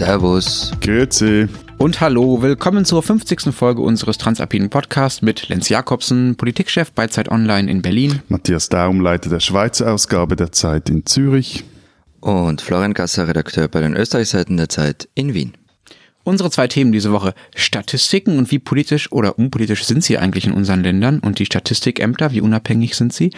Servus. Grüezi. Und hallo, willkommen zur 50. Folge unseres Transalpinen Podcasts mit Lenz Jakobsen, Politikchef bei Zeit Online in Berlin. Matthias Daum, Leiter der Schweizer Ausgabe der Zeit in Zürich. Und Florian Gasser, Redakteur bei den Österreichseiten der Zeit in Wien. Unsere zwei Themen diese Woche. Statistiken und wie politisch oder unpolitisch sind sie eigentlich in unseren Ländern und die Statistikämter, wie unabhängig sind sie?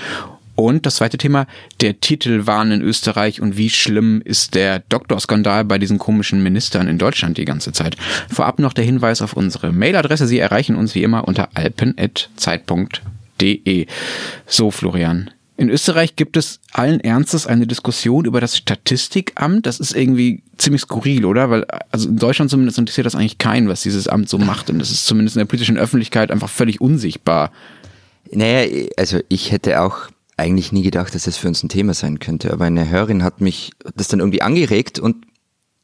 Und das zweite Thema, der Titelwahn in Österreich und wie schlimm ist der Doktorskandal bei diesen komischen Ministern in Deutschland die ganze Zeit. Vorab noch der Hinweis auf unsere Mailadresse. Sie erreichen uns wie immer unter alpen.zeit.de. So, Florian. In Österreich gibt es allen Ernstes eine Diskussion über das Statistikamt. Das ist irgendwie ziemlich skurril, oder? Weil, also in Deutschland zumindest interessiert das eigentlich keinen, was dieses Amt so macht. Und das ist zumindest in der politischen Öffentlichkeit einfach völlig unsichtbar. Naja, also ich hätte auch eigentlich nie gedacht, dass das für uns ein Thema sein könnte. Aber eine Hörerin hat mich das dann irgendwie angeregt und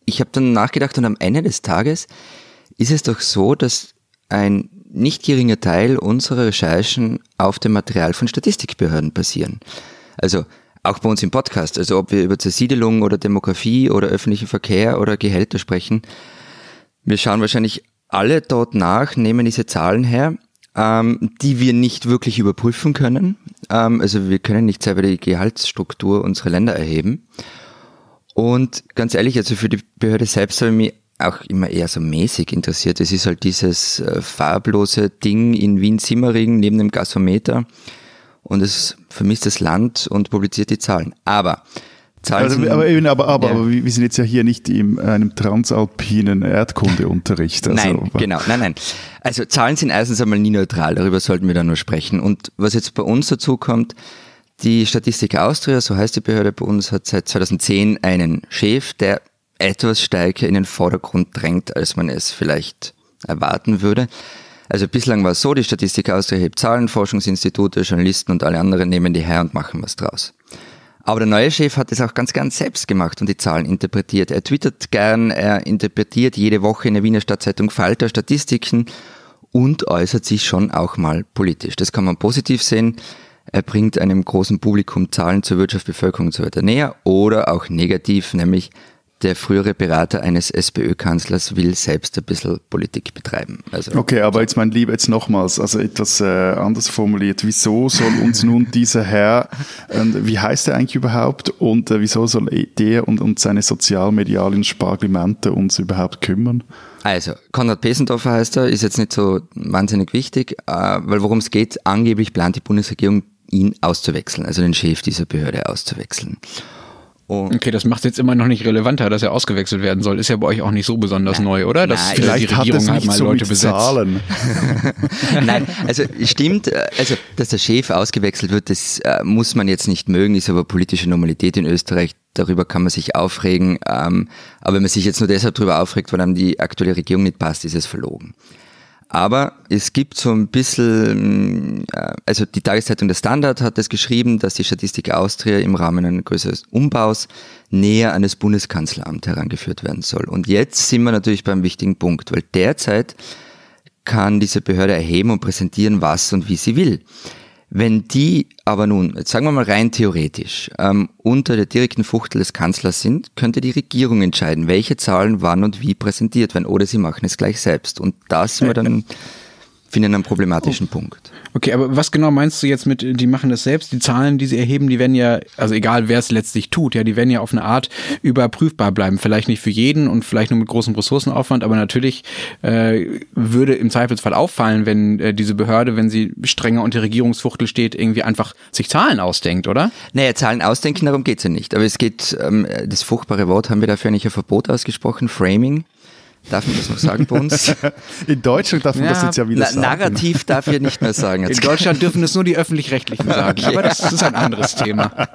ich habe dann nachgedacht und am Ende des Tages ist es doch so, dass ein nicht geringer Teil unserer Recherchen auf dem Material von Statistikbehörden basieren. Also auch bei uns im Podcast, also ob wir über Zersiedelung oder Demografie oder öffentlichen Verkehr oder Gehälter sprechen, wir schauen wahrscheinlich alle dort nach, nehmen diese Zahlen her ähm, die wir nicht wirklich überprüfen können. Ähm, also wir können nicht selber die Gehaltsstruktur unserer Länder erheben. Und ganz ehrlich, also für die Behörde selbst habe ich mich auch immer eher so mäßig interessiert. Es ist halt dieses äh, farblose Ding in Wien-Simmering neben dem Gasometer und es vermisst das Land und publiziert die Zahlen. Aber Also, aber, eben, aber, aber, ja. aber wir sind jetzt ja hier nicht in einem transalpinen Erdkundeunterricht. Also, nein, genau, nein, nein. Also Zahlen sind erstens einmal nie neutral, darüber sollten wir dann nur sprechen. Und was jetzt bei uns dazu kommt, die Statistik Austria, so heißt die Behörde bei uns, hat seit 2010 einen Chef, der etwas stärker in den Vordergrund drängt, als man es vielleicht erwarten würde. Also bislang war es so, die Statistik Austria hebt Zahlen, Forschungsinstitute, Journalisten und alle anderen nehmen die her und machen was draus. Aber der neue Chef hat es auch ganz gern selbst gemacht und die Zahlen interpretiert. Er twittert gern, er interpretiert jede Woche in der Wiener Stadtzeitung Falter Statistiken und äußert sich schon auch mal politisch. Das kann man positiv sehen. Er bringt einem großen Publikum Zahlen zur Wirtschaft, Bevölkerung und so weiter näher oder auch negativ, nämlich der frühere Berater eines SPÖ-Kanzlers will selbst ein bisschen Politik betreiben. Also okay, aber jetzt mein Lieber, jetzt nochmals, also etwas äh, anders formuliert. Wieso soll uns nun dieser Herr, äh, wie heißt er eigentlich überhaupt und äh, wieso soll der und, und seine sozialmedialen Sparglimente uns überhaupt kümmern? Also, Konrad Pesendorfer heißt er, ist jetzt nicht so wahnsinnig wichtig, äh, weil worum es geht, angeblich plant die Bundesregierung, ihn auszuwechseln, also den Chef dieser Behörde auszuwechseln. Und okay, das macht es jetzt immer noch nicht relevanter, dass er ausgewechselt werden soll. Ist ja bei euch auch nicht so besonders na, neu, oder? Dass na, vielleicht die Regierung hat halt mal so Leute besetzt. Zahlen. Nein, also stimmt, äh, also dass der Chef ausgewechselt wird, das äh, muss man jetzt nicht mögen, ist aber politische Normalität in Österreich. Darüber kann man sich aufregen. Ähm, aber wenn man sich jetzt nur deshalb darüber aufregt, weil einem die aktuelle Regierung nicht passt, ist es verlogen. Aber es gibt so ein bisschen, äh, also die Tageszeitung Der Standard hat es geschrieben, dass die Statistik Austria im Rahmen eines größeren Umbaus näher an das Bundeskanzleramt herangeführt werden soll. Und jetzt sind wir natürlich beim wichtigen Punkt, weil derzeit kann diese Behörde erheben und präsentieren, was und wie sie will. Wenn die aber nun, jetzt sagen wir mal rein theoretisch, ähm, unter der direkten Fuchtel des Kanzlers sind, könnte die Regierung entscheiden, welche Zahlen wann und wie präsentiert werden, oder sie machen es gleich selbst. Und da sind wir dann finden einen problematischen oh. Punkt. Okay, aber was genau meinst du jetzt mit, die machen das selbst? Die Zahlen, die sie erheben, die werden ja, also egal wer es letztlich tut, ja, die werden ja auf eine Art überprüfbar bleiben. Vielleicht nicht für jeden und vielleicht nur mit großem Ressourcenaufwand, aber natürlich äh, würde im Zweifelsfall auffallen, wenn äh, diese Behörde, wenn sie strenger unter Regierungsfuchtel steht, irgendwie einfach sich Zahlen ausdenkt, oder? Naja, Zahlen ausdenken, darum geht's ja nicht. Aber es geht, ähm, das furchtbare Wort haben wir dafür nicht ein Verbot ausgesprochen, Framing. Darf man das noch sagen bei uns? In Deutschland darf man ja, das jetzt ja wieder sagen. Narrativ darf ich nicht mehr sagen. Jetzt. In Deutschland dürfen es nur die Öffentlich-Rechtlichen sagen, okay. aber das ist ein anderes Thema.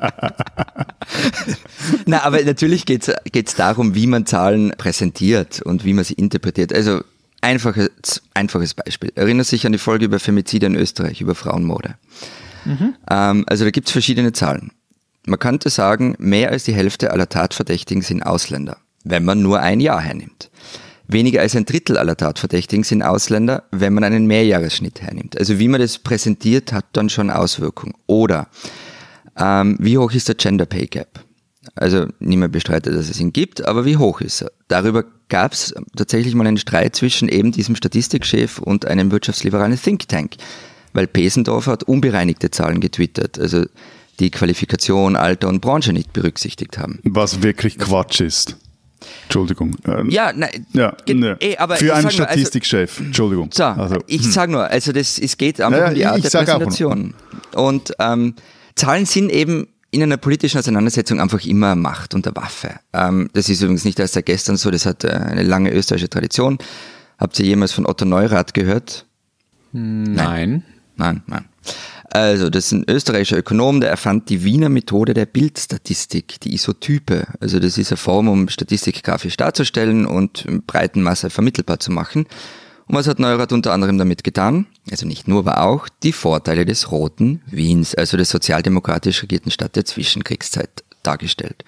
Na, aber natürlich geht es darum, wie man Zahlen präsentiert und wie man sie interpretiert. Also einfaches, einfaches Beispiel. Erinnert sich an die Folge über Femizide in Österreich, über Frauenmorde. Mhm. Ähm, also da gibt es verschiedene Zahlen. Man könnte sagen, mehr als die Hälfte aller Tatverdächtigen sind Ausländer, wenn man nur ein Jahr hernimmt. Weniger als ein Drittel aller Tatverdächtigen sind Ausländer, wenn man einen Mehrjahresschnitt hernimmt. Also wie man das präsentiert, hat dann schon Auswirkungen. Oder ähm, wie hoch ist der Gender Pay Gap? Also niemand bestreitet, dass es ihn gibt, aber wie hoch ist er? Darüber gab es tatsächlich mal einen Streit zwischen eben diesem Statistikchef und einem wirtschaftsliberalen Think Tank, weil Pesendorf hat unbereinigte Zahlen getwittert, also die Qualifikation, Alter und Branche nicht berücksichtigt haben. Was wirklich Quatsch ist. Entschuldigung. Ähm, ja, nein. Ja, ne. ey, aber Für einen also Statistikchef. Also, Entschuldigung. So, also, ich hm. sage nur, also das, es geht einfach naja, um die Art der Präsentation. Und ähm, Zahlen sind eben in einer politischen Auseinandersetzung einfach immer Macht und eine Waffe. Ähm, das ist übrigens nicht erst seit gestern so, das hat äh, eine lange österreichische Tradition. Habt ihr jemals von Otto Neurath gehört? Nein. Nein, nein. Also, das ist ein österreichischer Ökonom, der erfand die Wiener Methode der Bildstatistik, die Isotype. Also, das ist eine Form, um Statistik grafisch darzustellen und in breiten Masse vermittelbar zu machen. Und was hat Neurath unter anderem damit getan? Also nicht nur, aber auch die Vorteile des roten Wiens, also des sozialdemokratisch regierten Stadt der Zwischenkriegszeit dargestellt.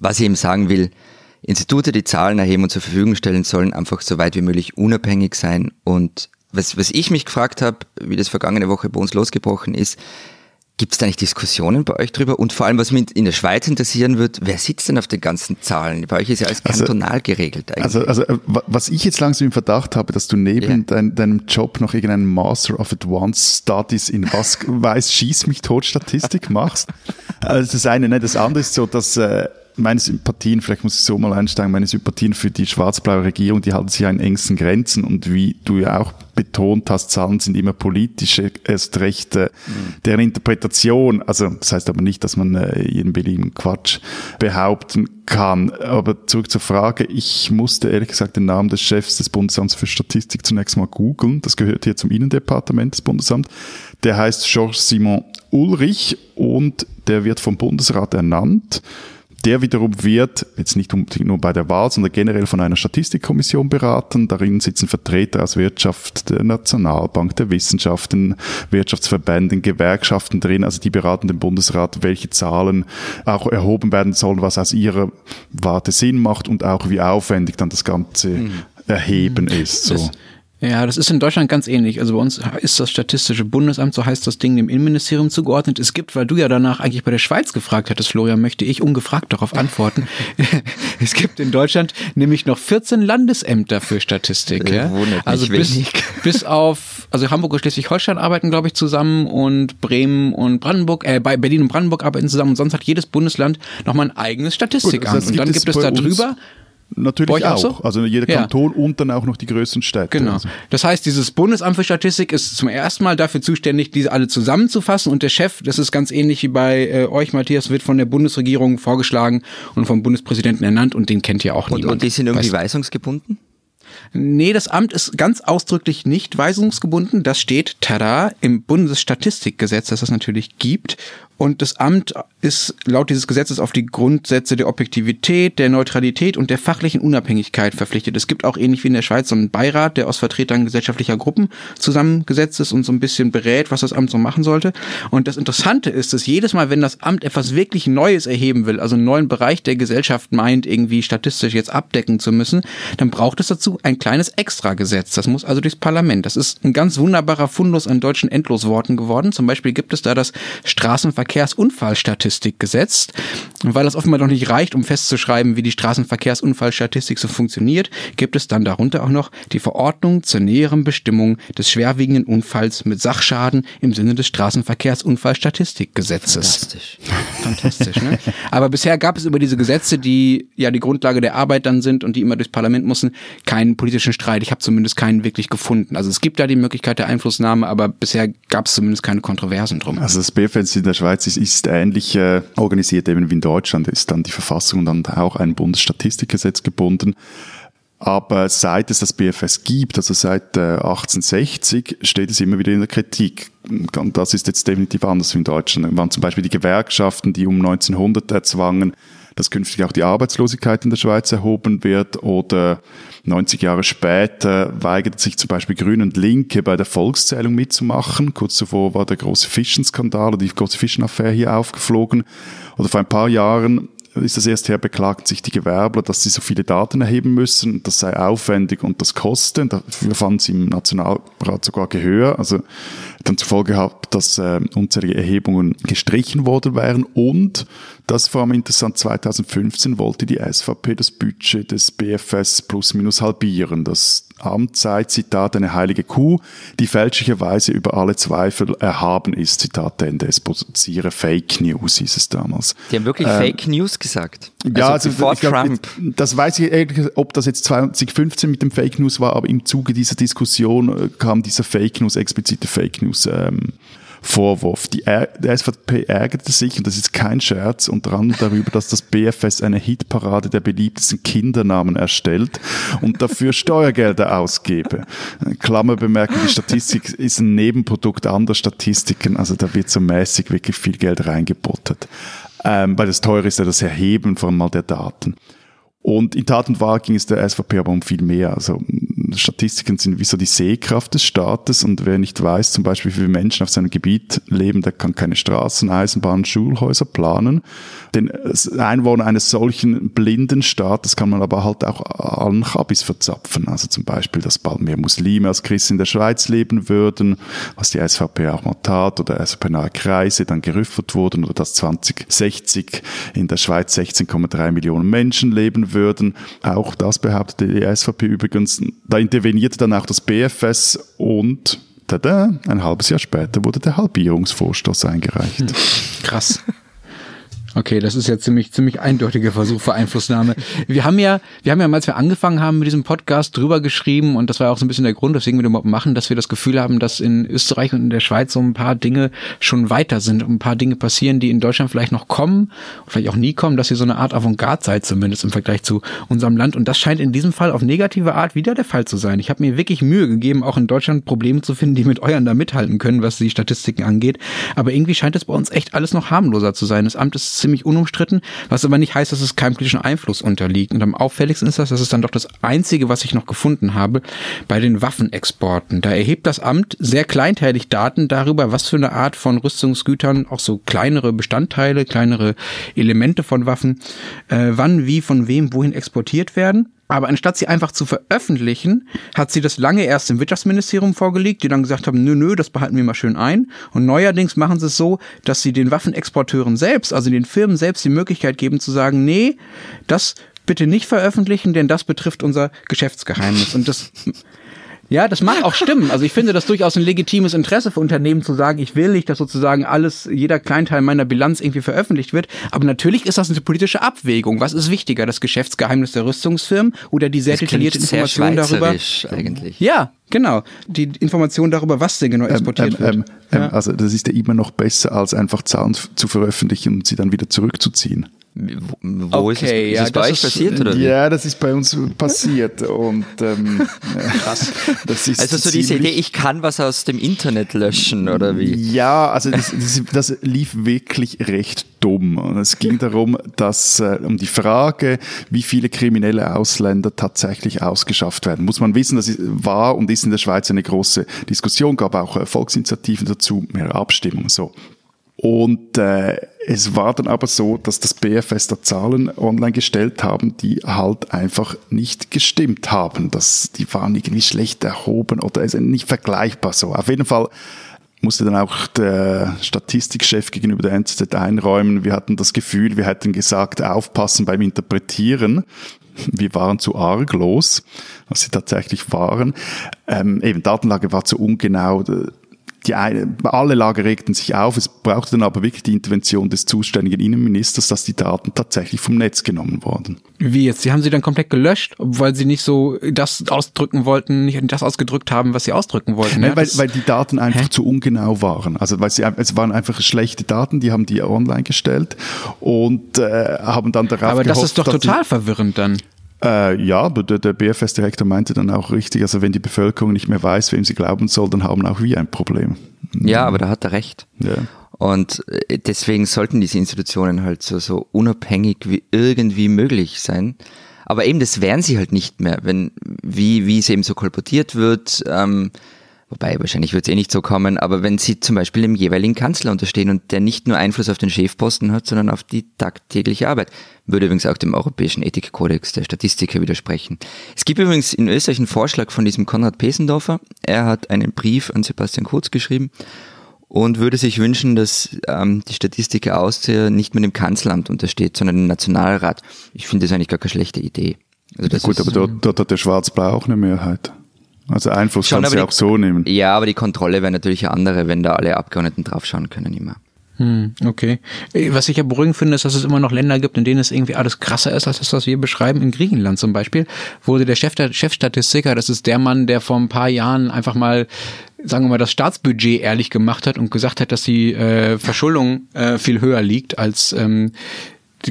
Was ich eben sagen will, Institute, die Zahlen erheben und zur Verfügung stellen sollen, einfach so weit wie möglich unabhängig sein. Und was, was ich mich gefragt habe, wie das vergangene Woche bei uns losgebrochen ist, Gibt es da nicht Diskussionen bei euch drüber? Und vor allem, was mich in der Schweiz interessieren wird, wer sitzt denn auf den ganzen Zahlen? Bei euch ist ja alles also, kantonal also, geregelt eigentlich. Also, also äh, was ich jetzt langsam im Verdacht habe, dass du neben ja. dein, deinem Job noch irgendeinen Master of Advanced Studies in was weiß, schieß mich tot Statistik machst. also das eine, ne? Das andere ist so, dass äh, meine Sympathien, vielleicht muss ich so mal einsteigen, meine Sympathien für die schwarz-blaue Regierung, die halten sich ja in engsten Grenzen. Und wie du ja auch betont hast, Zahlen sind immer politische, erst recht äh, mhm. deren Interpretation, also das heißt aber nicht, dass man äh, jeden beliebigen Quatsch behaupten kann. Aber zurück zur Frage, ich musste ehrlich gesagt den Namen des Chefs des Bundesamts für Statistik zunächst mal googeln, das gehört hier zum Innendepartement des Bundesamts, der heißt Georges Simon Ulrich und der wird vom Bundesrat ernannt der wiederum wird jetzt nicht nur bei der Wahl, sondern generell von einer Statistikkommission beraten. Darin sitzen Vertreter aus Wirtschaft, der Nationalbank, der Wissenschaften, Wirtschaftsverbänden, Gewerkschaften drin. Also die beraten den Bundesrat, welche Zahlen auch erhoben werden sollen, was aus ihrer Warte Sinn macht und auch wie aufwendig dann das Ganze mhm. erheben ist. So. Das ja, das ist in Deutschland ganz ähnlich. Also bei uns ist das Statistische Bundesamt, so heißt das Ding, dem Innenministerium zugeordnet. Es gibt, weil du ja danach eigentlich bei der Schweiz gefragt hattest, Florian, möchte ich ungefragt darauf antworten. es gibt in Deutschland nämlich noch 14 Landesämter für Statistik. Ja? Also bis, bis auf, also Hamburg und Schleswig-Holstein arbeiten, glaube ich, zusammen und Bremen und Brandenburg, äh, bei Berlin und Brandenburg arbeiten zusammen und sonst hat jedes Bundesland nochmal ein eigenes Statistikamt. und dann gibt es da drüber Natürlich auch. auch so? Also jeder Kanton ja. und dann auch noch die größten Städte. Genau. Also. Das heißt, dieses Bundesamt für Statistik ist zum ersten Mal dafür zuständig, diese alle zusammenzufassen und der Chef, das ist ganz ähnlich wie bei äh, euch, Matthias, wird von der Bundesregierung vorgeschlagen und vom Bundespräsidenten ernannt und den kennt ja auch und, niemand. Und die sind irgendwie weißt, weisungsgebunden? Nee, das Amt ist ganz ausdrücklich nicht weisungsgebunden. Das steht, tada, im Bundesstatistikgesetz, das es natürlich gibt. Und das Amt ist laut dieses Gesetzes auf die Grundsätze der Objektivität, der Neutralität und der fachlichen Unabhängigkeit verpflichtet. Es gibt auch ähnlich wie in der Schweiz so einen Beirat, der aus Vertretern gesellschaftlicher Gruppen zusammengesetzt ist und so ein bisschen berät, was das Amt so machen sollte. Und das Interessante ist, dass jedes Mal, wenn das Amt etwas wirklich Neues erheben will, also einen neuen Bereich der Gesellschaft meint, irgendwie statistisch jetzt abdecken zu müssen, dann braucht es dazu ein kleines Extragesetz. Das muss also durchs Parlament. Das ist ein ganz wunderbarer Fundus an deutschen Endlosworten geworden. Zum Beispiel gibt es da das Straßenverkehr Straßenverkehrsunfallstatistik gesetzt. Und weil das offenbar noch nicht reicht, um festzuschreiben, wie die Straßenverkehrsunfallstatistik so funktioniert, gibt es dann darunter auch noch die Verordnung zur näheren Bestimmung des schwerwiegenden Unfalls mit Sachschaden im Sinne des Straßenverkehrsunfallstatistikgesetzes. Fantastisch. Fantastisch, ne? Aber bisher gab es über diese Gesetze, die ja die Grundlage der Arbeit dann sind und die immer durchs Parlament müssen, keinen politischen Streit. Ich habe zumindest keinen wirklich gefunden. Also es gibt da die Möglichkeit der Einflussnahme, aber bisher gab es zumindest keine Kontroversen drum. Also das BFS in der Schweiz ist, ist ähnlich äh, organisiert eben wie in Deutschland, ist dann die Verfassung dann auch ein Bundesstatistikgesetz gebunden. Aber seit es das BFS gibt, also seit äh, 1860, steht es immer wieder in der Kritik. Und das ist jetzt definitiv anders wie in Deutschland. Da waren zum Beispiel die Gewerkschaften, die um 1900 erzwangen, dass künftig auch die Arbeitslosigkeit in der Schweiz erhoben wird oder 90 Jahre später weigert sich zum Beispiel Grün und Linke bei der Volkszählung mitzumachen. Kurz zuvor war der große Fischenskandal oder die große Fischenaffäre hier aufgeflogen. Oder vor ein paar Jahren ist das erst her, beklagten sich die Gewerbler, dass sie so viele Daten erheben müssen. Das sei aufwendig und das koste. Dafür fanden sie im Nationalrat sogar Gehör. Also dann zur Folge gehabt, dass äh, unsere Erhebungen gestrichen worden wären und das war allem interessant, 2015 wollte die SVP das Budget des BFS plus minus halbieren. Das Amtszeit, Zitat, eine heilige Kuh, die fälschlicherweise über alle Zweifel erhaben ist, Zitat Ende. Es produziere Fake News, hieß es damals. Die haben wirklich ähm, Fake News gesagt. Ja, also, also ich glaub, Trump. das weiß ich ehrlich, ob das jetzt 2015 mit dem Fake News war, aber im Zuge dieser Diskussion äh, kam dieser Fake News, explizite Fake News ähm, Vorwurf. Die, die SVP ärgerte sich, und das ist kein Scherz, unter anderem darüber, dass das BFS eine Hitparade der beliebtesten Kindernamen erstellt und dafür Steuergelder ausgebe. Klammerbemerkung, die Statistik ist ein Nebenprodukt anderer Statistiken, also da wird so mäßig wirklich viel Geld reingebottet. Ähm, weil das teure ist ja das Erheben von mal der Daten. Und in Tat und Wahrheit ging es der SVP aber um viel mehr. Also Statistiken sind wie so die Sehkraft des Staates und wer nicht weiß, zum Beispiel wie viele Menschen auf seinem Gebiet leben, der kann keine Straßen, Eisenbahnen, Schulhäuser planen. Den Einwohner eines solchen blinden Staates kann man aber halt auch allen Chabis verzapfen. Also zum Beispiel, dass bald mehr Muslime als Christen in der Schweiz leben würden, was die SVP auch mal tat, oder SVP-nahe Kreise dann gerüffert wurden, oder dass 2060 in der Schweiz 16,3 Millionen Menschen leben würden. Auch das behauptete die SVP übrigens. Da intervenierte dann auch das BFS und tada, ein halbes Jahr später wurde der Halbierungsvorstoß eingereicht. Hm, krass. Okay, das ist ja ziemlich, ziemlich eindeutiger Versuch für Einflussnahme. Wir haben ja, wir haben ja, als wir angefangen haben mit diesem Podcast drüber geschrieben und das war auch so ein bisschen der Grund, weswegen wir überhaupt machen, dass wir das Gefühl haben, dass in Österreich und in der Schweiz so ein paar Dinge schon weiter sind, ein paar Dinge passieren, die in Deutschland vielleicht noch kommen, vielleicht auch nie kommen, dass ihr so eine Art Avantgarde seid, zumindest im Vergleich zu unserem Land. Und das scheint in diesem Fall auf negative Art wieder der Fall zu sein. Ich habe mir wirklich Mühe gegeben, auch in Deutschland Probleme zu finden, die mit euren da mithalten können, was die Statistiken angeht. Aber irgendwie scheint es bei uns echt alles noch harmloser zu sein. Das Amt ist ziemlich unumstritten, was aber nicht heißt, dass es keinem politischen Einfluss unterliegt. Und am auffälligsten ist das, das ist dann doch das Einzige, was ich noch gefunden habe, bei den Waffenexporten. Da erhebt das Amt sehr kleinteilig Daten darüber, was für eine Art von Rüstungsgütern, auch so kleinere Bestandteile, kleinere Elemente von Waffen, äh, wann, wie, von wem, wohin exportiert werden. Aber anstatt sie einfach zu veröffentlichen, hat sie das lange erst im Wirtschaftsministerium vorgelegt, die dann gesagt haben, nö, nö, das behalten wir mal schön ein. Und neuerdings machen sie es so, dass sie den Waffenexporteuren selbst, also den Firmen selbst die Möglichkeit geben zu sagen, nee, das bitte nicht veröffentlichen, denn das betrifft unser Geschäftsgeheimnis. Und das ja, das mag auch stimmen. Also ich finde das durchaus ein legitimes Interesse für Unternehmen zu sagen, ich will nicht, dass sozusagen alles, jeder Kleinteil meiner Bilanz irgendwie veröffentlicht wird. Aber natürlich ist das eine politische Abwägung. Was ist wichtiger, das Geschäftsgeheimnis der Rüstungsfirmen oder die sehr das detaillierte Information darüber? Eigentlich. Ja, genau. Die Information darüber, was denn genau ähm, exportiert ähm, ähm, wird. Ähm, ja. Also das ist ja immer noch besser, als einfach Zahlen zu veröffentlichen und sie dann wieder zurückzuziehen. Wo okay, ist es, ist ja, es bei euch passiert oder? Ja, das ist bei uns passiert und ähm, krass. Das ist also so diese Idee, ich kann was aus dem Internet löschen oder wie? Ja, also das, das, das lief wirklich recht dumm. Und es ging darum, dass äh, um die Frage, wie viele kriminelle Ausländer tatsächlich ausgeschafft werden. Muss man wissen, das war und ist in der Schweiz eine große Diskussion, gab auch äh, Volksinitiativen dazu, mehr Abstimmung. So. Und äh, es war dann aber so, dass das BFS da Zahlen online gestellt haben, die halt einfach nicht gestimmt haben. Das, die waren irgendwie schlecht erhoben oder also nicht vergleichbar so. Auf jeden Fall musste dann auch der Statistikchef gegenüber der NZZ einräumen. Wir hatten das Gefühl, wir hätten gesagt, aufpassen beim Interpretieren. Wir waren zu arglos, was sie tatsächlich waren. Ähm, eben Datenlage war zu ungenau die eine, alle Lager regten sich auf. Es brauchte dann aber wirklich die Intervention des zuständigen Innenministers, dass die Daten tatsächlich vom Netz genommen wurden. Wie jetzt? Sie haben sie dann komplett gelöscht, weil sie nicht so das ausdrücken wollten, nicht das ausgedrückt haben, was sie ausdrücken wollten. Nein, ja, weil, weil die Daten einfach hä? zu ungenau waren. Also weil sie, es waren einfach schlechte Daten, die haben die online gestellt und äh, haben dann darauf Aber gehofft, das ist doch total verwirrend dann. Äh, ja, aber der, der BFS-Direktor meinte dann auch richtig, also wenn die Bevölkerung nicht mehr weiß, wem sie glauben soll, dann haben auch wir ein Problem. Ja, aber da hat er recht. Ja. Und äh, deswegen sollten diese Institutionen halt so, so unabhängig wie irgendwie möglich sein. Aber eben, das wären sie halt nicht mehr, wenn, wie, wie es eben so kolportiert wird, ähm, wobei wahrscheinlich wird es eh nicht so kommen, aber wenn sie zum Beispiel dem jeweiligen Kanzler unterstehen und der nicht nur Einfluss auf den Chefposten hat, sondern auf die tagtägliche Arbeit, würde übrigens auch dem Europäischen Ethikkodex der Statistiker widersprechen. Es gibt übrigens in Österreich einen Vorschlag von diesem Konrad Pesendorfer. Er hat einen Brief an Sebastian Kurz geschrieben und würde sich wünschen, dass ähm, die Statistiker Austria nicht mehr dem Kanzleramt untersteht, sondern dem Nationalrat. Ich finde das eigentlich gar keine schlechte Idee. Also das Gut, aber dort, dort hat der Schwarz-Blau auch eine Mehrheit. Also Einfluss kann sie auch so nehmen. Ja, aber die Kontrolle wäre natürlich eine andere, wenn da alle Abgeordneten draufschauen können immer. Hm, okay. Äh, was ich ja beruhigend finde, ist, dass es immer noch Länder gibt, in denen es irgendwie alles krasser ist, als das, was wir beschreiben. In Griechenland zum Beispiel wurde der Chef, der Chefstatistiker, das ist der Mann, der vor ein paar Jahren einfach mal sagen wir mal, das Staatsbudget ehrlich gemacht hat und gesagt hat, dass die äh, Verschuldung äh, viel höher liegt als ähm,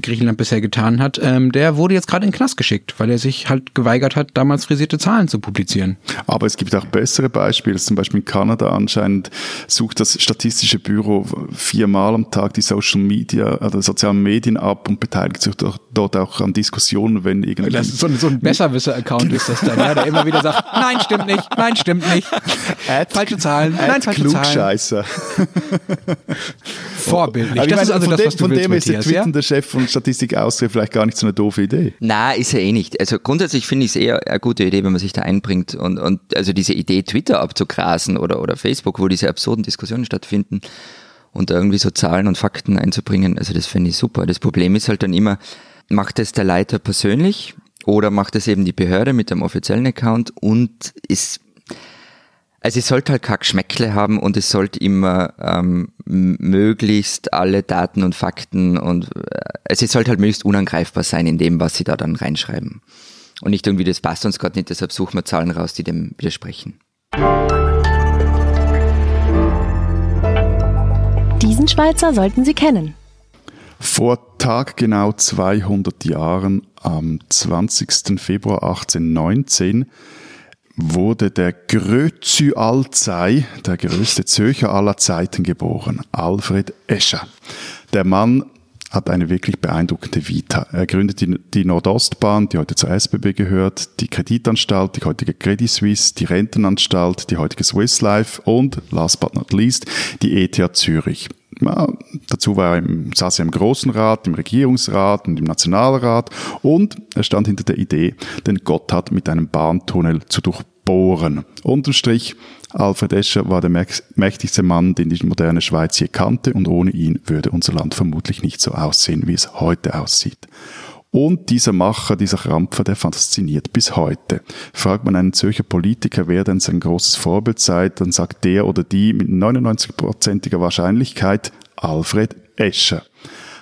Griechenland bisher getan hat, ähm, der wurde jetzt gerade in den Knast geschickt, weil er sich halt geweigert hat, damals frisierte Zahlen zu publizieren. Aber es gibt auch bessere Beispiele. Zum Beispiel in Kanada anscheinend sucht das Statistische Büro viermal am Tag die Social Media, also sozialen Medien ab und beteiligt sich dort auch an Diskussionen, wenn irgendwie... Das ist so, ein, so ein Besserwisser-Account ist das dann, ja, der immer wieder sagt, nein, stimmt nicht, nein, stimmt nicht. Ad, falsche Zahlen, Ad nein, falsche Klugscheißer. Zahlen. Vorbildlich. Das ist also das, was du von willst, dem ist der twitternde ja? Chef von Statistik Austria vielleicht gar nicht so eine doofe Idee. Na, ist ja eh nicht. Also grundsätzlich finde ich es eher eine gute Idee, wenn man sich da einbringt und, und also diese Idee, Twitter abzugrasen oder, oder Facebook, wo diese absurden Diskussionen stattfinden und irgendwie so Zahlen und Fakten einzubringen, also das finde ich super. Das Problem ist halt dann immer, macht es der Leiter persönlich oder macht es eben die Behörde mit dem offiziellen Account und ist also es sollte halt kein Geschmäckle haben und es sollte immer ähm, möglichst alle Daten und Fakten und äh, also es sollte halt möglichst unangreifbar sein in dem, was sie da dann reinschreiben. Und nicht irgendwie, das passt uns gerade nicht, deshalb suchen wir Zahlen raus, die dem widersprechen. Diesen Schweizer sollten Sie kennen. Vor taggenau 200 Jahren, am 20. Februar 1819, wurde der Grötzü Alzey, der größte Zürcher aller Zeiten, geboren, Alfred Escher. Der Mann hat eine wirklich beeindruckende Vita. Er gründet die, die Nordostbahn, die heute zur SBB gehört, die Kreditanstalt, die heutige Credit Suisse, die Rentenanstalt, die heutige Swiss Life und, last but not least, die ETH Zürich. Ja, dazu war er im, saß er im Großen Rat, im Regierungsrat und im Nationalrat und er stand hinter der Idee, den Gotthard mit einem Bahntunnel zu durchbohren. Unterm Strich, Alfred Escher war der mächtigste Mann, den die moderne Schweiz je kannte und ohne ihn würde unser Land vermutlich nicht so aussehen, wie es heute aussieht. Und dieser Macher, dieser Krampfer, der fasziniert bis heute. Fragt man einen Zürcher Politiker, wer denn sein großes Vorbild sei, dann sagt der oder die mit 99%iger Wahrscheinlichkeit Alfred Escher.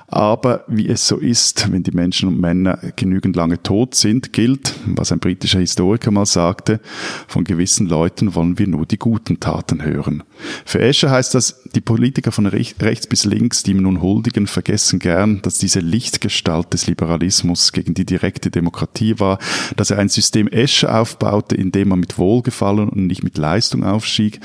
Aber wie es so ist, wenn die Menschen und Männer genügend lange tot sind, gilt, was ein britischer Historiker mal sagte, von gewissen Leuten wollen wir nur die guten Taten hören. Für Escher heißt das, die Politiker von rechts bis links, die ihm nun huldigen, vergessen gern, dass diese Lichtgestalt des Liberalismus gegen die direkte Demokratie war, dass er ein System Escher aufbaute, in dem er mit Wohlgefallen und nicht mit Leistung aufstieg,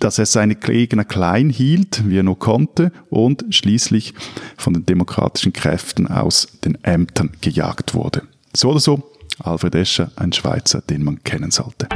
dass er seine Gegner klein hielt, wie er nur konnte, und schließlich von den demokratischen Kräften aus den Ämtern gejagt wurde. So oder so, Alfred Escher, ein Schweizer, den man kennen sollte.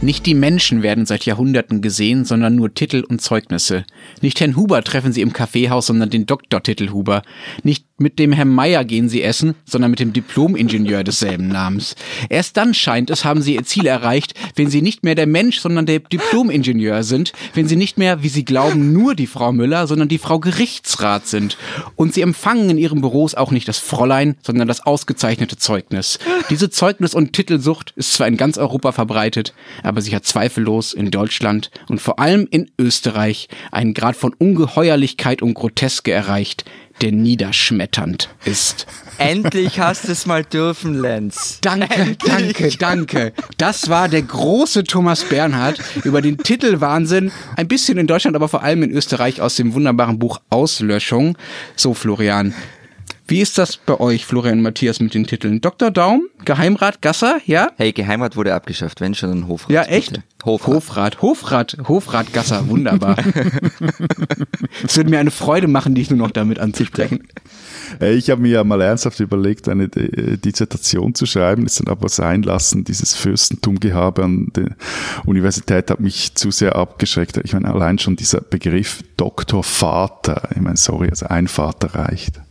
Nicht die Menschen werden seit Jahrhunderten gesehen, sondern nur Titel und Zeugnisse. Nicht Herrn Huber treffen sie im Kaffeehaus, sondern den Doktortitel Huber. Nicht mit dem Herrn Meier gehen sie essen, sondern mit dem Diplom-Ingenieur desselben Namens. Erst dann scheint es, haben sie ihr Ziel erreicht, wenn sie nicht mehr der Mensch, sondern der Diplom-Ingenieur sind, wenn sie nicht mehr, wie sie glauben, nur die Frau Müller, sondern die Frau Gerichtsrat sind. Und sie empfangen in ihren Büros auch nicht das Fräulein, sondern das ausgezeichnete Zeugnis. Diese Zeugnis- und Titelsucht ist zwar in ganz Europa verbreitet, aber sie hat zweifellos in Deutschland und vor allem in Österreich einen Grad von Ungeheuerlichkeit und Groteske erreicht, der niederschmetternd ist. Endlich hast du es mal dürfen, Lenz. Danke, Endlich. danke, danke. Das war der große Thomas Bernhard über den Titelwahnsinn, ein bisschen in Deutschland, aber vor allem in Österreich aus dem wunderbaren Buch Auslöschung. So, Florian, Wie ist das bei euch, Florian und Matthias, mit den Titeln? Dr. Daum, Geheimrat Gasser, ja? Hey, Geheimrat wurde abgeschafft, wenn schon ein Hofrat. Ja, echt? Hofrat. Hofrat, Hofrat, Hofrat Gasser, wunderbar. Es würde mir eine Freude machen, dich nur noch damit anzusprechen. Ich habe mir ja mal ernsthaft überlegt, eine äh, Dissertation zu schreiben, ist dann aber sein lassen. Dieses Fürstentumgehabe an der Universität hat mich zu sehr abgeschreckt. Ich meine, allein schon dieser Begriff Doktorvater, ich meine, sorry, also ein Vater reicht.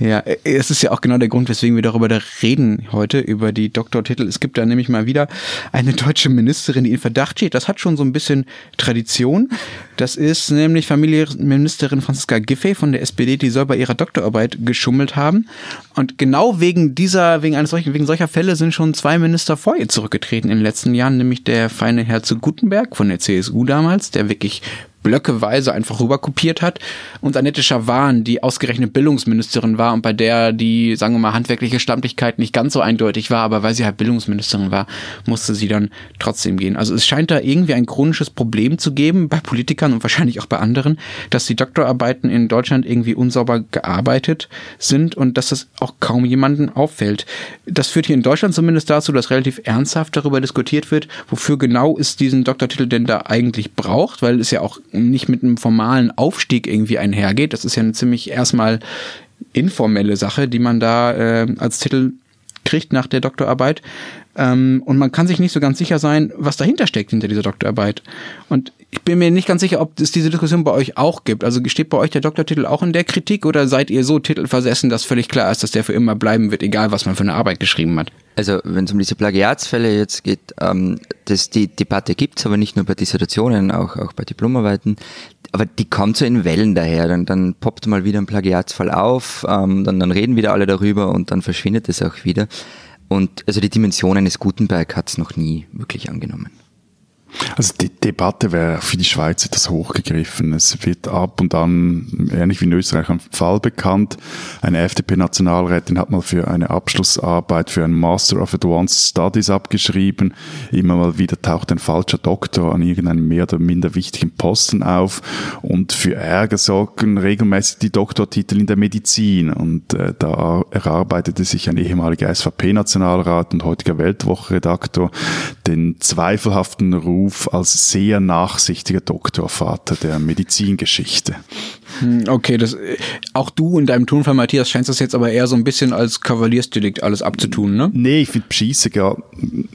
Ja, äh, es ist ja auch genau der Grund, weswegen wir darüber da reden heute, über die Doktortitel. Es gibt da nämlich mal wieder eine deutsche Ministerin, die in Verdacht steht. Das hat schon so ein bisschen Tradition. Das ist nämlich Familienministerin Franziska Giffey von der SPD, die soll bei ihrer Doktorarbeit geschummelt haben. Und genau wegen dieser, wegen eines solchen, wegen solcher Fälle sind schon zwei Minister vor ihr zurückgetreten in den letzten Jahren, nämlich der feine Herr zu Gutenberg von der CSU damals, der wirklich blöckeweise einfach rüberkopiert hat und Annette Schawan, die ausgerechnet Bildungsministerin war und bei der die, sagen wir mal, handwerkliche Stammlichkeit nicht ganz so eindeutig war, aber weil sie halt Bildungsministerin war, musste sie dann trotzdem gehen. Also es scheint da irgendwie ein chronisches Problem zu geben bei Politikern und wahrscheinlich auch bei anderen, dass die Doktorarbeiten in Deutschland irgendwie unsauber gearbeitet sind und dass das auch kaum jemanden auffällt. Das führt hier in Deutschland zumindest dazu, dass relativ ernsthaft darüber diskutiert wird, wofür genau es diesen Doktortitel denn da eigentlich braucht, weil es ja auch nicht mit einem formalen Aufstieg irgendwie einhergeht. Das ist ja eine ziemlich erstmal informelle Sache, die man da äh, als Titel kriegt nach der Doktorarbeit. Ähm, und man kann sich nicht so ganz sicher sein, was dahinter steckt hinter dieser Doktorarbeit. Und ich bin mir nicht ganz sicher, ob es diese Diskussion bei euch auch gibt. Also steht bei euch der Doktortitel auch in der Kritik oder seid ihr so titelversessen, dass völlig klar ist, dass der für immer bleiben wird, egal was man für eine Arbeit geschrieben hat? Also wenn es um diese Plagiatsfälle jetzt geht, ähm, das, die Debatte gibt's, aber nicht nur bei Dissertationen, auch, auch bei Diplomarbeiten. Aber die kommt so in Wellen daher. Dann, dann poppt mal wieder ein Plagiatsfall auf, ähm, dann, dann reden wieder alle darüber und dann verschwindet es auch wieder. Und also die Dimension eines Gutenberg hat's noch nie wirklich angenommen. Also die Debatte wäre für die Schweiz etwas hochgegriffen. Es wird ab und an, ähnlich wie in Österreich, ein Fall bekannt. Eine FDP-Nationalrätin hat mal für eine Abschlussarbeit für ein Master of Advanced Studies abgeschrieben. Immer mal wieder taucht ein falscher Doktor an irgendeinem mehr oder minder wichtigen Posten auf. Und für Ärger sorgen regelmäßig die Doktortitel in der Medizin. Und äh, da erarbeitete sich ein ehemaliger SVP-Nationalrat und heutiger Weltwoche-Redaktor den zweifelhaften Ruf als sehr nachsichtiger Doktorvater der Medizingeschichte. Hm, Okay, das, äh, auch du in deinem Tonfall, Matthias, scheinst das jetzt aber eher so ein bisschen als Kavaliersdelikt alles abzutun, ne? Nee, ich finde, Beschießen ja,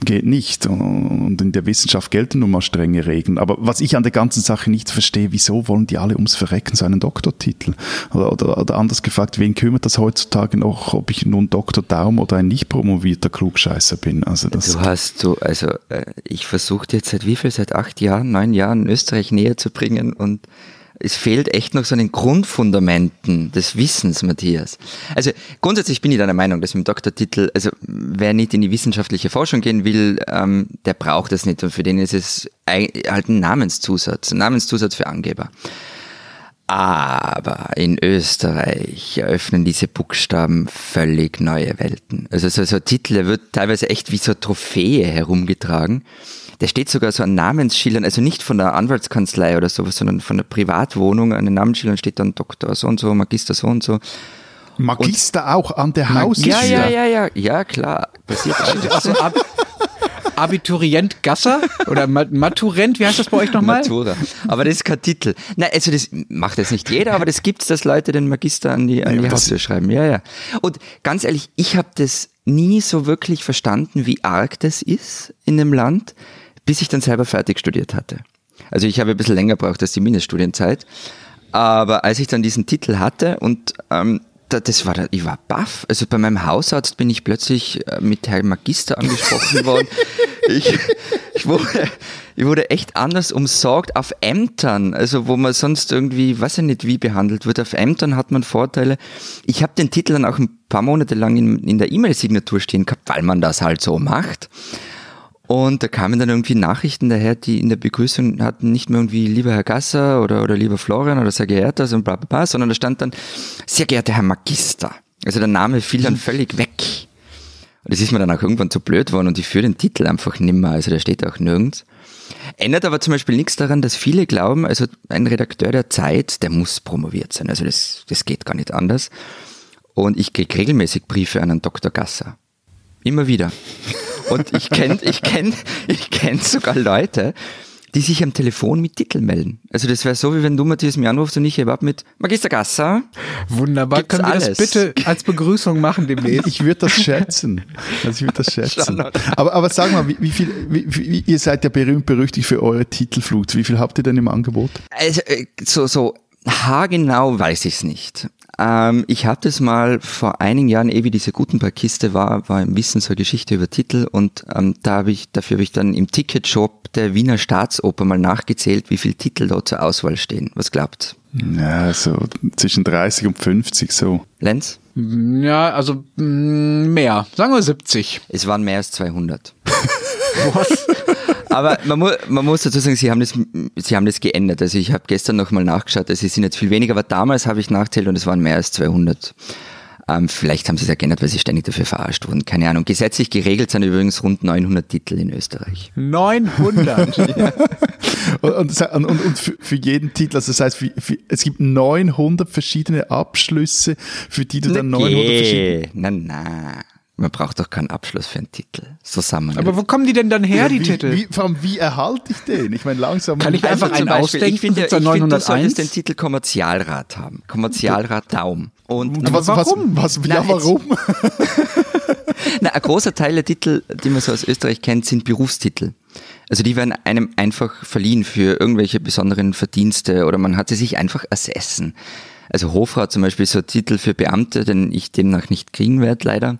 geht nicht. Und in der Wissenschaft gelten nun mal strenge Regeln. Aber was ich an der ganzen Sache nicht verstehe, wieso wollen die alle ums Verrecken so einen Doktortitel? Oder, oder, oder anders gefragt, wen kümmert das heutzutage noch, ob ich nun Doktor Daum oder ein nicht promovierter Klugscheißer bin? Also das Du hast so, also äh, ich versuche jetzt seit wie viel, seit acht Jahren, neun Jahren Österreich näher zu bringen und es fehlt echt noch so an den Grundfundamenten des Wissens, Matthias. Also grundsätzlich bin ich deiner Meinung, dass mit dem Doktortitel, also wer nicht in die wissenschaftliche Forschung gehen will, ähm, der braucht das nicht und für den ist es halt ein Namenszusatz, ein Namenszusatz für Angeber. Aber in Österreich eröffnen diese Buchstaben völlig neue Welten. Also so, so ein Titel, der wird teilweise echt wie so eine Trophäe herumgetragen. Der steht sogar so an Namensschildern, also nicht von der Anwaltskanzlei oder sowas, sondern von der Privatwohnung. An den Namensschildern steht dann Doktor so und so, Magister so und so. Magister auch an der Haustür. Ja, ja, ja, ja, ja, klar. Passiert alles. Also Ab Abiturient Gasser oder Ma- Maturent, wie heißt das bei euch nochmal? Matura. Aber das ist kein Titel. Nein, also das macht jetzt nicht jeder, aber das gibt's, dass Leute den Magister an die, an die Haustür schreiben. Ja, ja. Und ganz ehrlich, ich habe das nie so wirklich verstanden, wie arg das ist in dem Land, bis ich dann selber fertig studiert hatte. Also ich habe ein bisschen länger braucht als die Mindeststudienzeit. Aber als ich dann diesen Titel hatte und ähm, das war, ich war baff. Also bei meinem Hausarzt bin ich plötzlich äh, mit Herrn Magister angesprochen worden. Ich, ich, wurde, ich wurde echt anders umsorgt auf Ämtern, also wo man sonst irgendwie, weiß ich nicht, wie behandelt wird. Auf Ämtern hat man Vorteile. Ich habe den Titel dann auch ein paar Monate lang in, in der E-Mail-Signatur stehen gehabt, weil man das halt so macht. Und da kamen dann irgendwie Nachrichten daher, die in der Begrüßung hatten nicht mehr irgendwie lieber Herr Gasser oder, oder lieber Florian oder sehr geehrter und bla bla bla, sondern da stand dann sehr geehrter Herr Magister. Also der Name fiel dann völlig weg. Und das ist mir dann auch irgendwann zu blöd worden und ich führe den Titel einfach nimmer, also der steht auch nirgends. Ändert aber zum Beispiel nichts daran, dass viele glauben, also ein Redakteur der Zeit, der muss promoviert sein, also das, das geht gar nicht anders. Und ich kriege regelmäßig Briefe an einen Dr. Gasser. Immer wieder. Und ich kenne ich kenn, ich kenn sogar Leute, die sich am Telefon mit Titel melden. Also das wäre so, wie wenn du Matthias mir anrufst und ich heb ab mit Magister Gasser. Wunderbar. Gibt's Können wir alles. das bitte als Begrüßung machen demnächst? Ich würde das schätzen. Also ich würde das schätzen. Aber, aber sag mal, wie, wie viel, wie, wie, ihr seid ja berühmt berüchtigt für eure Titelflut. Wie viel habt ihr denn im Angebot? Also äh, so, so haargenau weiß ich's nicht. Ähm, ich habe das mal vor einigen Jahren, ehe wie diese Gutenberg-Kiste war, war im Wissen zur Geschichte über Titel und ähm, da habe ich, dafür habe ich dann im Ticketshop der Wiener Staatsoper mal nachgezählt, wie viele Titel dort zur Auswahl stehen. Was glaubt? Ja, so zwischen 30 und 50 so. Lenz? Ja, also mh, mehr. Sagen wir 70. Es waren mehr als 200. Aber man, mu man muss dazu sagen, sie haben das, sie haben das geändert. Also ich habe gestern nochmal nachgeschaut, also es sind jetzt viel weniger, aber damals habe ich nachzählt und es waren mehr als 200. Ähm, vielleicht haben sie es ja geändert, weil sie ständig dafür verarscht wurden. Keine Ahnung. Gesetzlich geregelt sind übrigens rund 900 Titel in Österreich. 900. Und, und, und, und für, jeden Titel, also das heißt, für, für, es gibt 900 verschiedene Abschlüsse, für die du dann 900 verschiedene... Nee, na, na. Man braucht doch keinen Abschluss für einen Titel. So sammeln. Aber wo kommen die denn dann her, die wie, Titel? Wie, vor allem, wie erhalte ich den? Ich meine, langsam... Kann ich mir einfach einen ausdenken? ich finde, ich finde, du 901? solltest den Titel Kommerzialrat haben. Kommerzialrat Daum. Und was, warum? Was, was, Na, ja, warum? Na, ein großer Teil der Titel, die man so aus Österreich kennt, sind Berufstitel. Also die werden einem einfach verliehen für irgendwelche besonderen Verdienste oder man hat sie sich einfach ersessen. Also Hofrat zum Beispiel ist so ein Titel für Beamte, den ich demnach nicht kriegen werde, leider.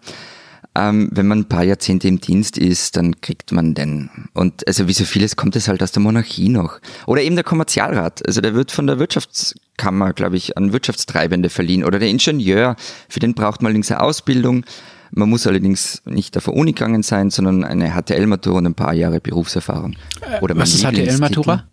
Ähm, wenn man ein paar Jahrzehnte im Dienst ist, dann kriegt man den. Und also wie so vieles kommt es halt aus der Monarchie noch. Oder eben der Kommerzialrat. Also der wird von der Wirtschaftskammer, glaube ich, an Wirtschaftstreibende verliehen. Oder der Ingenieur, für den braucht man allerdings eine Ausbildung. Man muss allerdings nicht auf der Uni gegangen sein, sondern eine HTL-Matura und ein paar Jahre Berufserfahrung. Oder Äh, Was ist HTL-Matura?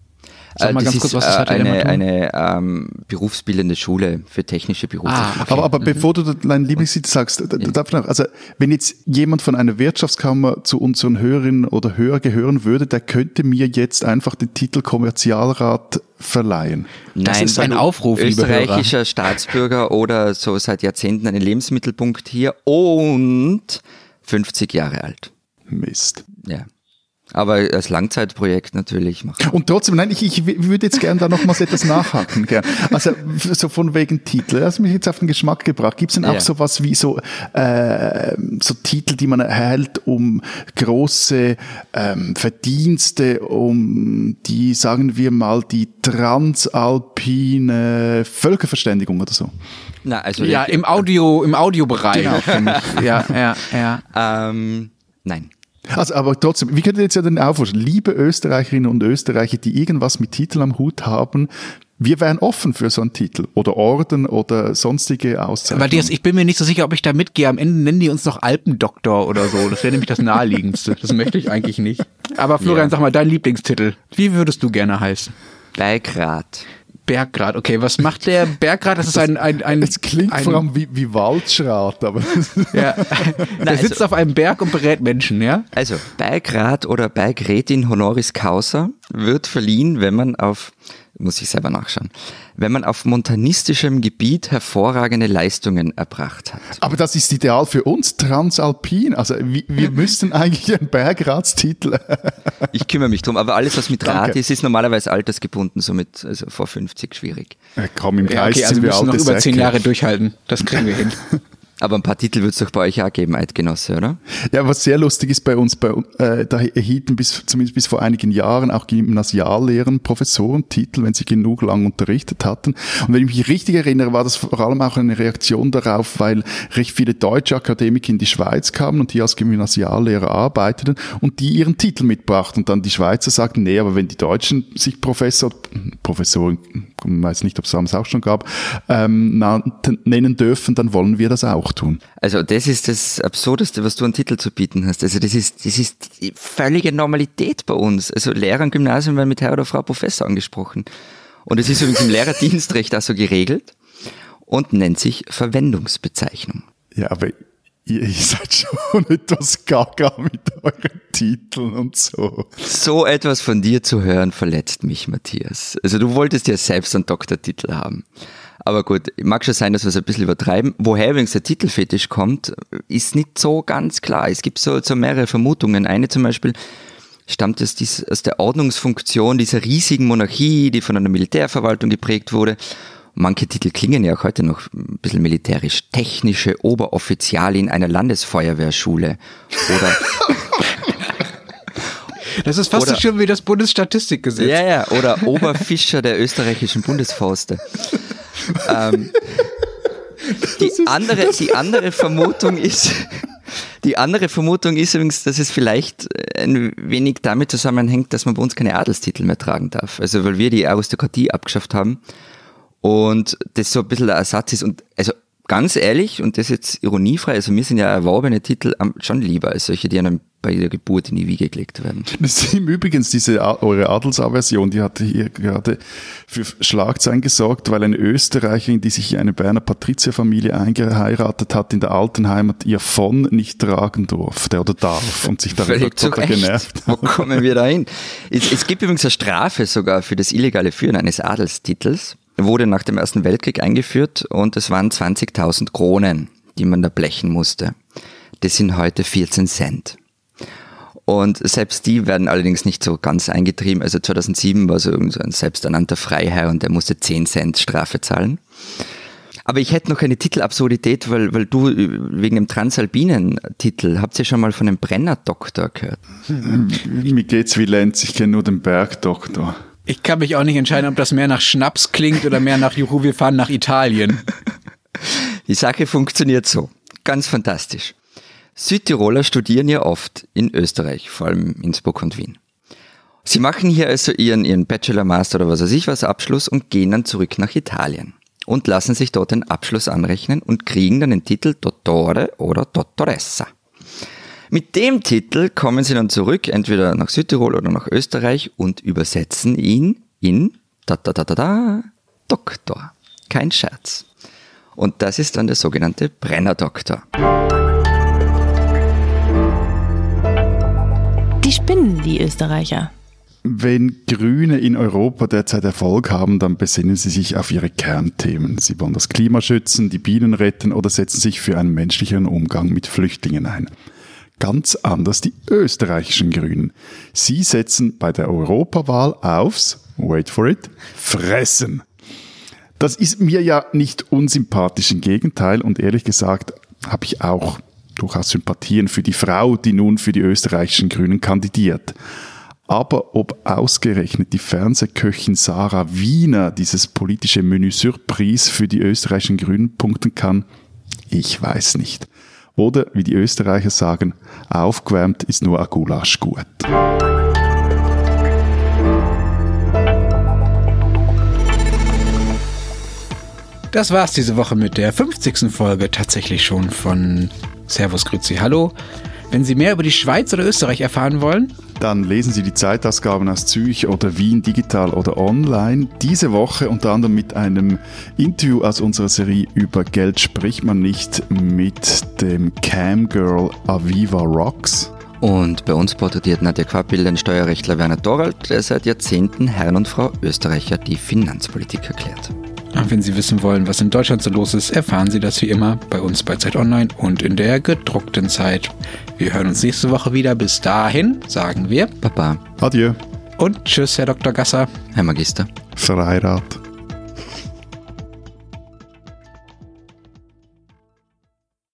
Sag Äh, mal das ganz kurz, ist, was ist äh, eine, eine ähm, berufsbildende Schule für technische Berufe. Ah, okay. Aber, aber bevor du deinen Lieblingstitel sagst, da- da- darf ich noch, also wenn jetzt jemand von einer Wirtschaftskammer zu unseren Hörerinnen oder Hörer gehören würde, der könnte mir jetzt einfach den Titel Kommerzialrat verleihen. Das ist ein Aufruf, liebe österreichischer Staatsbürger oder so seit Jahrzehnten einen Lebensmittelpunkt hier und 50 Jahre alt. Mist. Ja. Aber als Langzeitprojekt natürlich machen. Und trotzdem, nein, ich, ich würde jetzt gerne da nochmals etwas nachhaken. Gern. Also so von wegen Titel. Das hat mich jetzt auf den Geschmack gebracht. Gibt es denn auch Ja. sowas wie so, äh, so Titel, die man erhält, um große ähm, Verdienste, um die, sagen wir mal, die transalpine Völkerverständigung oder so? Na, also Ja, im Audio, im Audiobereich. Genau. ich. Ja, ja, ja. ähm, nein. Also, aber trotzdem, wie könnt ihr jetzt ja den aufrufen? Liebe Österreicherinnen und Österreicher, die irgendwas mit Titel am Hut haben, wir wären offen für so einen Titel oder Orden oder sonstige Auszeichnungen. Matthias, ich bin mir nicht so sicher, ob ich da mitgehe. Am Ende nennen die uns noch Alpendoktor oder so. Das wäre nämlich das Naheliegendste. Das möchte ich eigentlich nicht. Aber Florian, Ja. sag mal, dein Lieblingstitel. Wie würdest du gerne heißen? Bergrad. Berggrad. Okay, was macht der Berggrad? Das ist ein, ein, ein, es klingt ein, vor allem wie, wie Waldschrat, aber Ja. Der also- sitzt auf einem Berg und berät Menschen, ja? Also, Bergrat oder Bergrätin honoris causa wird verliehen, wenn man auf, muss ich selber nachschauen, wenn man auf montanistischem Gebiet hervorragende Leistungen erbracht hat. Aber das ist ideal für uns, Transalpin. Also wir, wir müssten eigentlich einen Bergratstitel. Ich kümmere mich drum, aber alles, was mit Rad Danke. ist, ist normalerweise altersgebunden, somit also vor 50 schwierig. Äh, Komm, im Ja, Geist okay, also sind wir wir müssen noch über zehn. Jahre durchhalten. Das kriegen wir hin. Aber ein paar Titel wird es doch bei euch auch geben, Eidgenosse, oder? Ja, was sehr lustig ist bei uns, bei, äh, da erhielten bis, zumindest bis vor einigen Jahren auch Gymnasiallehren Professorentitel, wenn sie genug lang unterrichtet hatten. Und wenn ich mich richtig erinnere, war das vor allem auch eine Reaktion darauf, weil recht viele deutsche Akademiker in die Schweiz kamen und die als Gymnasiallehrer arbeiteten und die ihren Titel mitbrachten. Und dann die Schweizer sagten, nee, aber wenn die Deutschen sich Professor, Professoren, ich weiß nicht, ob es damals auch schon gab, ähm, nennen dürfen, dann wollen wir das auch tun. Also das ist das Absurdeste, was du an Titel zu bieten hast. Also das ist, das ist die völlige Normalität bei uns. Also Lehrer im Gymnasium werden mit Herr oder Frau Professor angesprochen. Und es ist übrigens im Lehrerdienstrecht auch so geregelt und nennt sich Verwendungsbezeichnung. Ja, aber ihr, ihr seid schon etwas gaga mit euren Titeln und so. So etwas von dir zu hören verletzt mich, Matthias. Also du wolltest ja selbst einen Doktortitel haben. Aber gut, mag schon sein, dass wir es ein bisschen übertreiben. Woher übrigens der Titelfetisch kommt, ist nicht so ganz klar. Es gibt so, so mehrere Vermutungen. Eine zum Beispiel stammt aus, dies, aus der Ordnungsfunktion dieser riesigen Monarchie, die von einer Militärverwaltung geprägt wurde. Manche Titel klingen ja auch heute noch ein bisschen militärisch. Technische Oberoffizialin einer Landesfeuerwehrschule. Oder Das ist fast Oder- so schlimm wie das Bundesstatistikgesetz. Ja, ja, oder Oberfischer der österreichischen Bundesforste. Ähm, die, andere, die andere Vermutung ist, die andere Vermutung ist übrigens, dass es vielleicht ein wenig damit zusammenhängt, dass man bei uns keine Adelstitel mehr tragen darf. Also weil wir die Aristokratie abgeschafft haben und das so ein bisschen der Ersatz ist. Und also ganz ehrlich, und das ist jetzt ironiefrei, also mir sind ja erworbene Titel schon lieber als solche, die einem bei der Geburt in die Wiege gelegt werden. Das ist im Übrigen diese eure Adelsaversion, die hatte hier gerade für Schlagzeilen gesorgt, weil eine Österreicherin, die sich in eine Berner Patrizierfamilie eingeheiratet hat, in der alten Heimat ihr von nicht tragen durfte oder darf und sich darüber total genervt Wo kommen wir da hin? Es, es gibt übrigens eine Strafe sogar für das illegale Führen eines Adelstitels. Wurde nach dem Ersten Weltkrieg eingeführt und es waren 20.000 Kronen, die man da blechen musste. Das sind heute 14 Cent. Und selbst die werden allerdings nicht so ganz eingetrieben. Also 2007 war so irgend ein selbsternannter Freiherr und der musste 10 Cent Strafe zahlen. Aber ich hätte noch eine Titelabsurdität, weil, weil du äh, wegen dem Transalpinen-Titel, habt ihr schon mal von einem Brennerdoktor gehört? Mir geht's wie Lenz, ich kenne nur den Bergdoktor. Ich kann mich auch nicht entscheiden, ob das mehr nach Schnaps klingt oder mehr nach Juhu, wir fahren nach Italien. Die Sache funktioniert so. Ganz fantastisch. Südtiroler studieren ja oft in Österreich, vor allem Innsbruck und Wien. Sie machen hier also ihren, ihren Bachelor, Master oder was weiß ich was Abschluss und gehen dann zurück nach Italien und lassen sich dort den Abschluss anrechnen und kriegen dann den Titel Dottore oder Dottoressa. Mit dem Titel kommen sie dann zurück, entweder nach Südtirol oder nach Österreich und übersetzen ihn in da da da da da Doktor. Kein Scherz. Und das ist dann der sogenannte Brennerdoktor. Die spinnen, die Österreicher. Wenn Grüne in Europa derzeit Erfolg haben, dann besinnen sie sich auf ihre Kernthemen. Sie wollen das Klima schützen, die Bienen retten oder setzen sich für einen menschlicheren Umgang mit Flüchtlingen ein. Ganz anders die österreichischen Grünen. Sie setzen bei der Europawahl aufs, wait for it, Fressen. Das ist mir ja nicht unsympathisch, im Gegenteil. Und ehrlich gesagt habe ich auch durchaus Sympathien für die Frau, die nun für die österreichischen Grünen kandidiert. Aber ob ausgerechnet die Fernsehköchin Sarah Wiener dieses politische Menü Surprise für die österreichischen Grünen punkten kann, ich weiß nicht. Oder wie die Österreicher sagen, aufgewärmt ist nur ein Gulasch gut. Das war's diese Woche mit der 50. Folge tatsächlich schon von Servus Grüezi Hallo. Wenn Sie mehr über die Schweiz oder Österreich erfahren wollen, Dann lesen Sie die Zeitausgaben aus Zürich oder Wien digital oder online. Diese Woche unter anderem mit einem Interview aus unserer Serie über Geld spricht man nicht mit dem Camgirl Aviva Rocks. Und bei uns porträtiert Nadja Quappil den Steuerrechtler Werner Dorald, der seit Jahrzehnten Herrn und Frau Österreicher die Finanzpolitik erklärt. Und wenn Sie wissen wollen, was in Deutschland so los ist, erfahren Sie das wie immer bei uns bei Zeit Online und in der gedruckten Zeit. Wir hören uns nächste Woche wieder. Bis dahin sagen wir Baba, Adieu, und tschüss, Herr Dr. Gasser. Herr Magister. Freirat.